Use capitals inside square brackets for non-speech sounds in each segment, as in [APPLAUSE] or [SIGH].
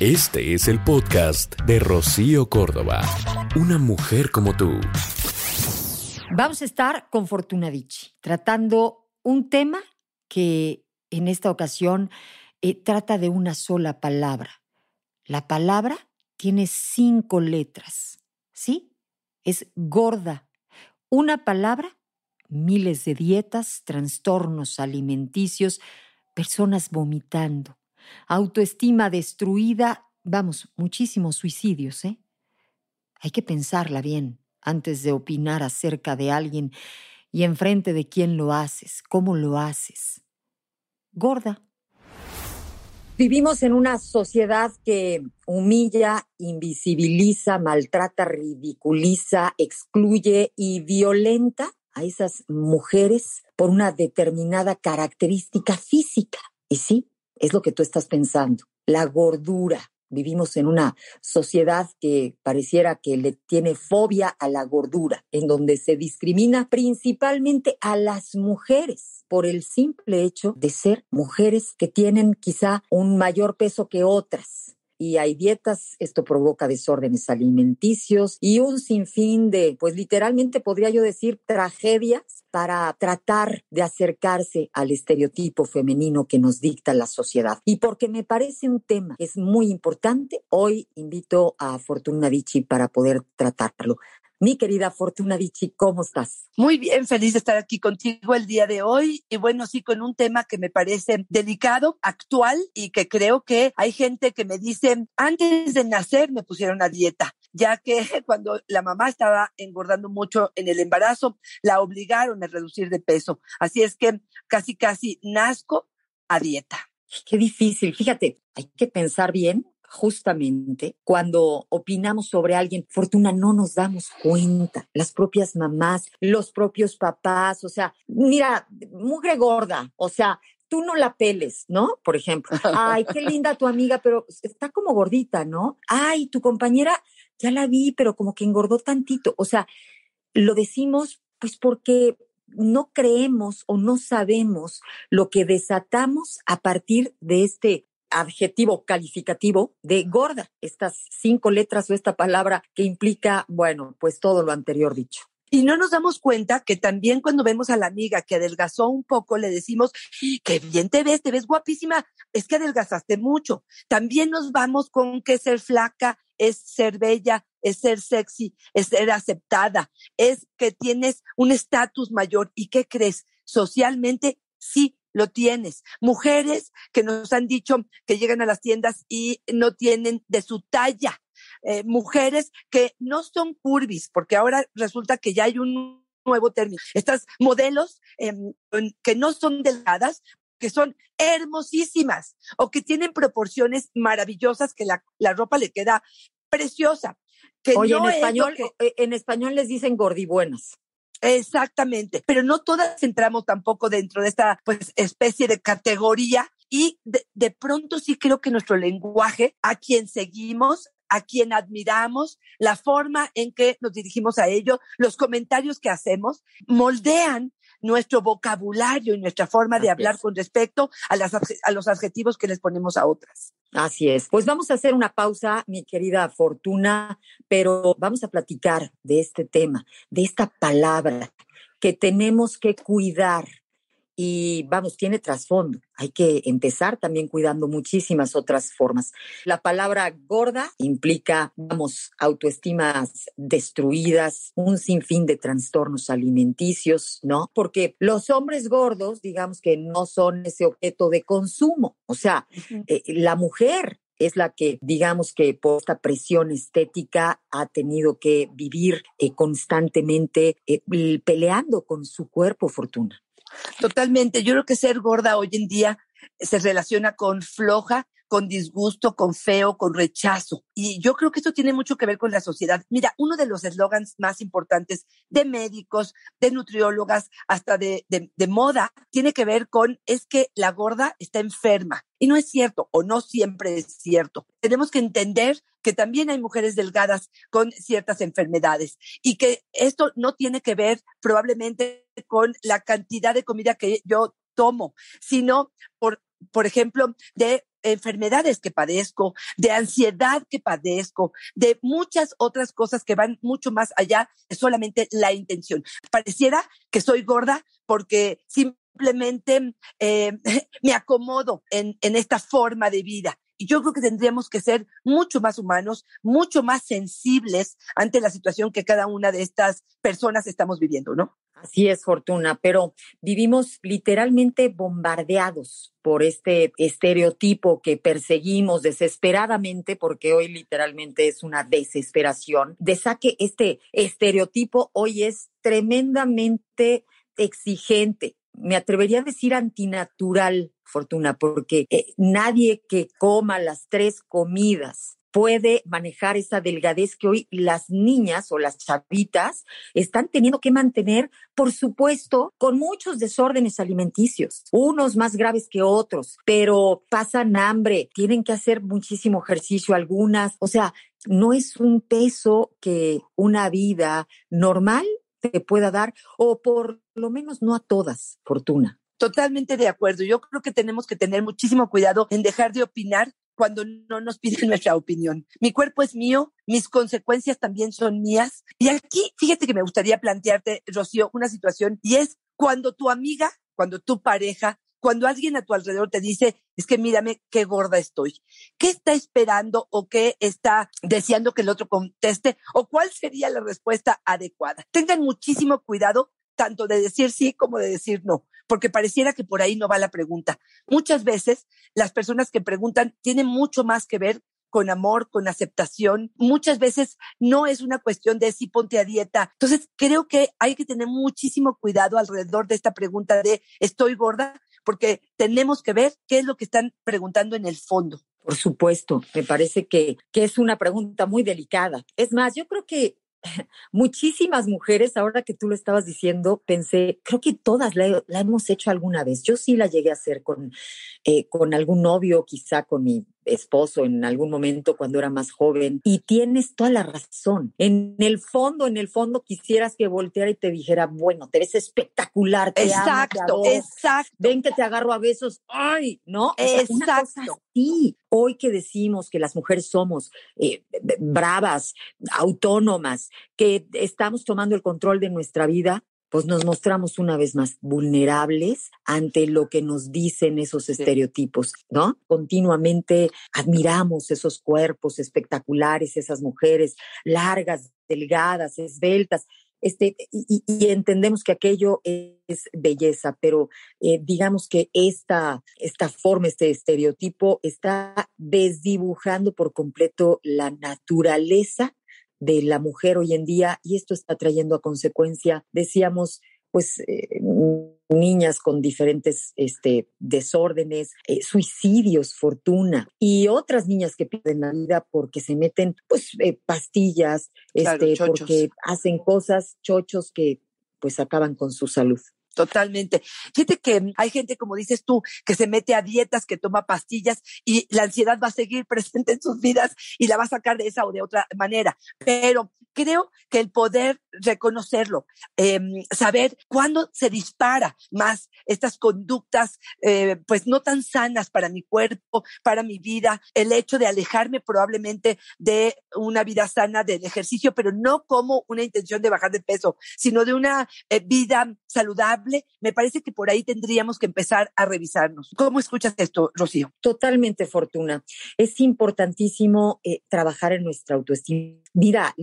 Este es el podcast de Rocío Córdoba. Una mujer como tú. Vamos a estar con Fortuna Dicci, tratando un tema que en esta ocasión eh, trata de una sola palabra. La palabra tiene cinco letras, ¿sí? Es gorda. Una palabra, miles de dietas, trastornos alimenticios, personas vomitando, autoestima destruida, vamos, muchísimos suicidios, ¿eh? Hay que pensarla bien antes de opinar acerca de alguien y enfrente de quién lo haces, cómo lo haces. Gorda. Vivimos en una sociedad que humilla, invisibiliza, maltrata, ridiculiza, excluye y violenta a esas mujeres por una determinada característica física. Y sí, es lo que tú estás pensando, la gordura. Vivimos en una sociedad que pareciera que le tiene fobia a la gordura, en donde se discrimina principalmente a las mujeres por el simple hecho de ser mujeres que tienen quizá un mayor peso que otras y hay dietas, esto provoca desórdenes alimenticios y un sinfín de, pues literalmente podría yo decir, tragedias para tratar de acercarse al estereotipo femenino que nos dicta la sociedad. Y porque me parece un tema que es muy importante, hoy invito a Fortuna Vichy para poder tratarlo. Mi querida Fortuna Vichy, ¿cómo estás? Muy bien, feliz de estar aquí contigo el día de hoy y bueno, sí, con un tema que me parece delicado, actual y que creo que hay gente que me dice, antes de nacer me pusieron a dieta, ya que [LAUGHS] cuando la mamá estaba engordando mucho en el embarazo, la obligaron a reducir de peso. Así es que casi, casi nazco a dieta. Qué difícil. Fíjate, hay que pensar bien justamente cuando opinamos sobre alguien, Fortuna, no nos damos cuenta, las propias mamás, los propios papás, o sea, mira, mugre gorda, o sea, tú no la peles, ¿no? Por ejemplo, ay, qué linda tu amiga, pero está como gordita, ¿no? Ay, tu compañera, ya la vi, pero como que engordó tantito, o sea, lo decimos pues porque no creemos o no sabemos lo que desatamos a partir de este adjetivo calificativo de gorda, estas cinco letras o esta palabra que implica, bueno, pues todo lo anterior dicho. Y no nos damos cuenta que también cuando vemos a la amiga que adelgazó un poco, le decimos, qué bien te ves, te ves guapísima, es que adelgazaste mucho. También nos vamos con que ser flaca es ser bella, es ser sexy, es ser aceptada, es que tienes un estatus mayor. ¿Y qué crees? Socialmente sí lo tienes. Mujeres que nos han dicho que llegan a las tiendas y no tienen de su talla. Eh, mujeres que no son curvis, porque ahora resulta que ya hay un nuevo término. Estas modelos em, que no son delgadas, que son hermosísimas o que tienen proporciones maravillosas, que la, la ropa le queda preciosa. Que Oye, no en es español, que- eh, en español les dicen gordibuenas. Exactamente, pero no todas entramos tampoco dentro de esta pues especie de categoría y de, de pronto sí creo que nuestro lenguaje, a quien seguimos, a quien admiramos, la forma en que nos dirigimos a ellos, los comentarios que hacemos, moldean nuestro vocabulario y nuestra forma de hablar con respecto a, las, a los adjetivos que les ponemos a otras. Así es. Pues vamos a hacer una pausa, mi querida Fortuna, pero vamos a platicar de este tema, de esta palabra que tenemos que cuidar. Y vamos, tiene trasfondo. Hay que empezar también cuidando muchísimas otras formas. La palabra gorda implica, vamos, autoestimas destruidas, un sinfín de trastornos alimenticios, ¿no? Porque los hombres gordos, digamos que no son ese objeto de consumo. O sea, eh, la mujer es la que, digamos que por esta presión estética ha tenido que vivir eh, constantemente eh, peleando con su cuerpo, Fortuna. Totalmente. Yo creo que ser gorda hoy en día se relaciona con floja, con disgusto, con feo, con rechazo. Y yo creo que esto tiene mucho que ver con la sociedad. Mira, uno de los eslogans más importantes de médicos, de nutriólogas, hasta de, de, moda, tiene que ver con es que la gorda está enferma. Y no es cierto, o no siempre es cierto. Tenemos que entender que también hay mujeres delgadas con ciertas enfermedades y que esto no tiene que ver probablemente con la cantidad de comida que yo tomo, sino por, por ejemplo, de enfermedades que padezco, de ansiedad que padezco, de muchas otras cosas que van mucho más allá solamente la intención. Pareciera que soy gorda porque simplemente eh, [LAUGHS] me acomodo en, en esta forma de vida. Y yo creo que tendríamos que ser mucho más humanos, mucho más sensibles ante la situación que cada una de estas personas estamos viviendo, ¿no? Así es, Fortuna, pero vivimos literalmente bombardeados por este estereotipo que perseguimos desesperadamente, porque hoy literalmente es una desesperación, de saque este estereotipo hoy es tremendamente exigente. Me atrevería a decir antinatural, Fortuna, porque eh, nadie que coma las tres comidas puede manejar esa delgadez que hoy las niñas o las chavitas están teniendo que mantener, por supuesto, con muchos desórdenes alimenticios, unos más graves que otros, pero pasan hambre, tienen que hacer muchísimo ejercicio algunas, o sea, no es un peso que una vida normal te pueda dar, o por lo menos no a todas, Fortuna. Totalmente de acuerdo. Yo creo que tenemos que tener muchísimo cuidado en dejar de opinar cuando no nos piden [LAUGHS] nuestra opinión. Mi cuerpo es mío, mis consecuencias también son mías. Y aquí, fíjate que me gustaría plantearte, Rocío, una situación y es cuando tu amiga, cuando tu pareja, cuando alguien a tu alrededor te dice, es que mírame qué gorda estoy. ¿Qué está esperando o qué está deseando que el otro conteste? ¿O cuál sería la respuesta adecuada? Tengan muchísimo cuidado tanto de decir sí como de decir no, porque pareciera que por ahí no va la pregunta. Muchas veces las personas que preguntan tienen mucho más que ver con amor, con aceptación. Muchas veces no es una cuestión de si ponte a dieta. Entonces, creo que hay que tener muchísimo cuidado alrededor de esta pregunta de estoy gorda, porque tenemos que ver qué es lo que están preguntando en el fondo. Por supuesto, me parece que, que es una pregunta muy delicada. Es más, yo creo que [LAUGHS] muchísimas mujeres, ahora que tú lo estabas diciendo, pensé, creo que todas la, hemos hecho alguna vez. Yo sí la llegué a hacer con, eh, con algún novio, quizá con mi esposo en algún momento cuando era más joven. Y tienes toda la razón. En el fondo, en el fondo quisieras que volteara y te dijera, bueno, te ves espectacular. Te exacto, exacto. Ven que te agarro a besos. Ay, ¿no? Exacto. Sí, hoy que decimos que las mujeres somos eh, bravas, autónomas, que estamos tomando el control de nuestra vida, pues nos mostramos una vez más vulnerables ante lo que nos dicen esos estereotipos, ¿no? Continuamente admiramos esos cuerpos espectaculares, esas mujeres largas, delgadas, esbeltas, este, y, entendemos que aquello es belleza, pero eh, digamos que esta, esta forma, este estereotipo está desdibujando por completo la naturaleza de la mujer hoy en día y esto está trayendo a consecuencia, decíamos, pues eh, niñas con diferentes este, desórdenes, eh, suicidios, fortuna y otras niñas que pierden la vida porque se meten pues eh, pastillas, este, porque hacen cosas chochos que pues acaban con su salud. Totalmente. Fíjate que hay gente, como dices tú, que se mete a dietas, que toma pastillas y la ansiedad va a seguir [LAUGHS] presente en sus vidas y la va a sacar de esa o de otra manera. Pero creo que el poder reconocerlo, em, saber cuándo se dispara más estas conductas, eh, pues no tan sanas para mi cuerpo, para mi vida, el hecho de alejarme probablemente de una vida sana del ejercicio, pero no como una intención de bajar de peso, sino de una eh, vida saludable, me parece que por ahí tendríamos que empezar a revisarnos. ¿Cómo escuchas esto, Rocío? Totalmente, Fortuna. Es importantísimo eh, trabajar en nuestra autoestima. Mira,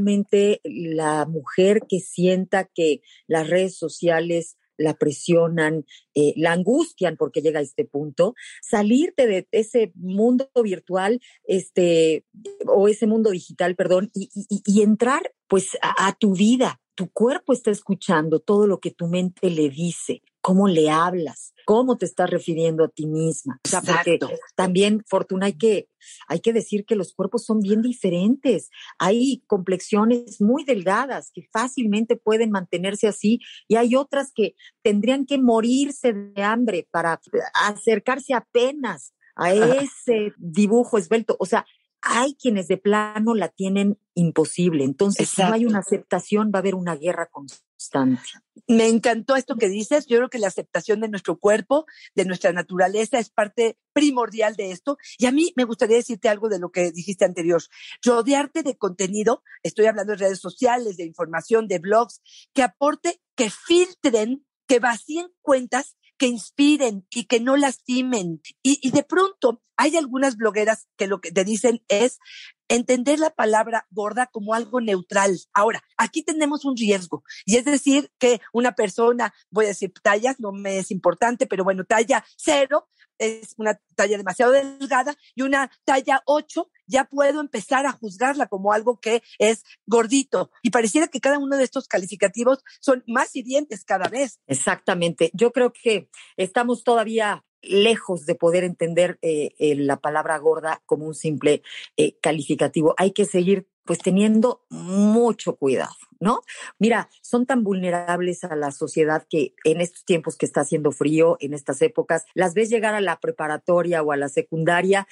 literalmente la mujer que sienta que las redes sociales la presionan, eh, la angustian porque llega a este punto, salirte de ese mundo virtual, este, o ese mundo digital, perdón, y, entrar pues a, tu vida. Tu cuerpo está escuchando todo lo que tu mente le dice cómo le hablas, cómo te estás refiriendo a ti misma. O sea, porque también, Fortuna, hay que, hay que decir que los cuerpos son bien diferentes. Hay complexiones muy delgadas que fácilmente pueden mantenerse así y hay otras que tendrían que morirse de hambre para acercarse apenas a [LAUGHS] ese dibujo esbelto. O sea, hay quienes de plano la tienen imposible. Entonces, si no hay una aceptación, va a haber una guerra constante. Me encantó esto que dices. Yo creo que la aceptación de nuestro cuerpo, de nuestra naturaleza, es parte primordial de esto. Y a mí me gustaría decirte algo de lo que dijiste anterior. Rodearte de contenido, estoy hablando de redes sociales, de información, de blogs, que aporte, que filtren, que vacíen cuentas que inspiren y que no lastimen. Y, y de pronto hay algunas blogueras que lo que te dicen es entender la palabra gorda como algo neutral. Ahora, aquí tenemos un riesgo y es decir que una persona, voy a decir tallas, no me es importante, pero bueno, talla cero es una talla demasiado delgada y una talla ocho ya puedo empezar a juzgarla como algo que es gordito. Y pareciera que cada uno de estos calificativos son más hirientes cada vez. Exactamente. Yo creo que estamos todavía lejos de poder entender eh, eh, la palabra gorda como un simple eh, calificativo. Hay que seguir pues teniendo mucho cuidado, ¿no? Mira, son tan vulnerables a la sociedad que en estos tiempos que está haciendo frío, en estas épocas, las ves llegar a la preparatoria o a la secundaria.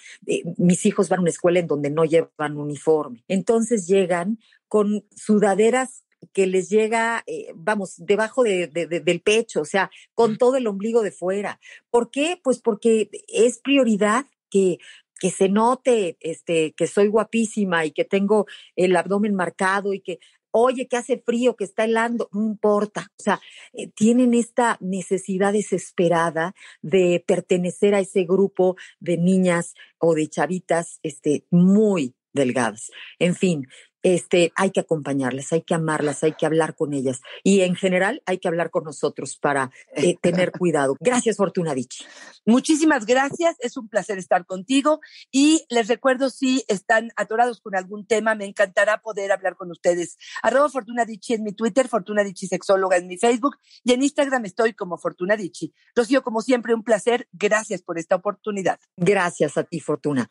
mis hijos van a una escuela en donde no llevan uniforme. Entonces llegan con sudaderas que les llega, eh, vamos, debajo de, del pecho, o sea, con todo el ombligo de fuera. ¿Por qué? Pues porque es prioridad que, que se note este, que soy guapísima y que tengo el abdomen marcado y que, oye, que hace frío, que está helando, no importa. O sea, eh, tienen esta necesidad desesperada de pertenecer a ese grupo de niñas o de chavitas este, muy delgadas. En fin, este, hay que acompañarlas, hay que amarlas, hay que hablar con ellas y en general hay que hablar con nosotros para eh, [LAUGHS] tener cuidado. Gracias, Fortuna Dichi. Muchísimas gracias, es un placer estar contigo y les recuerdo si están atorados con algún tema, me encantará poder hablar con ustedes. Arroba Fortuna Dichi en mi Twitter, Fortuna Dichi Sexóloga en mi Facebook y en Instagram estoy como Fortuna Dichi. Rocío, como siempre, un placer. Gracias por esta oportunidad. Gracias a ti, Fortuna.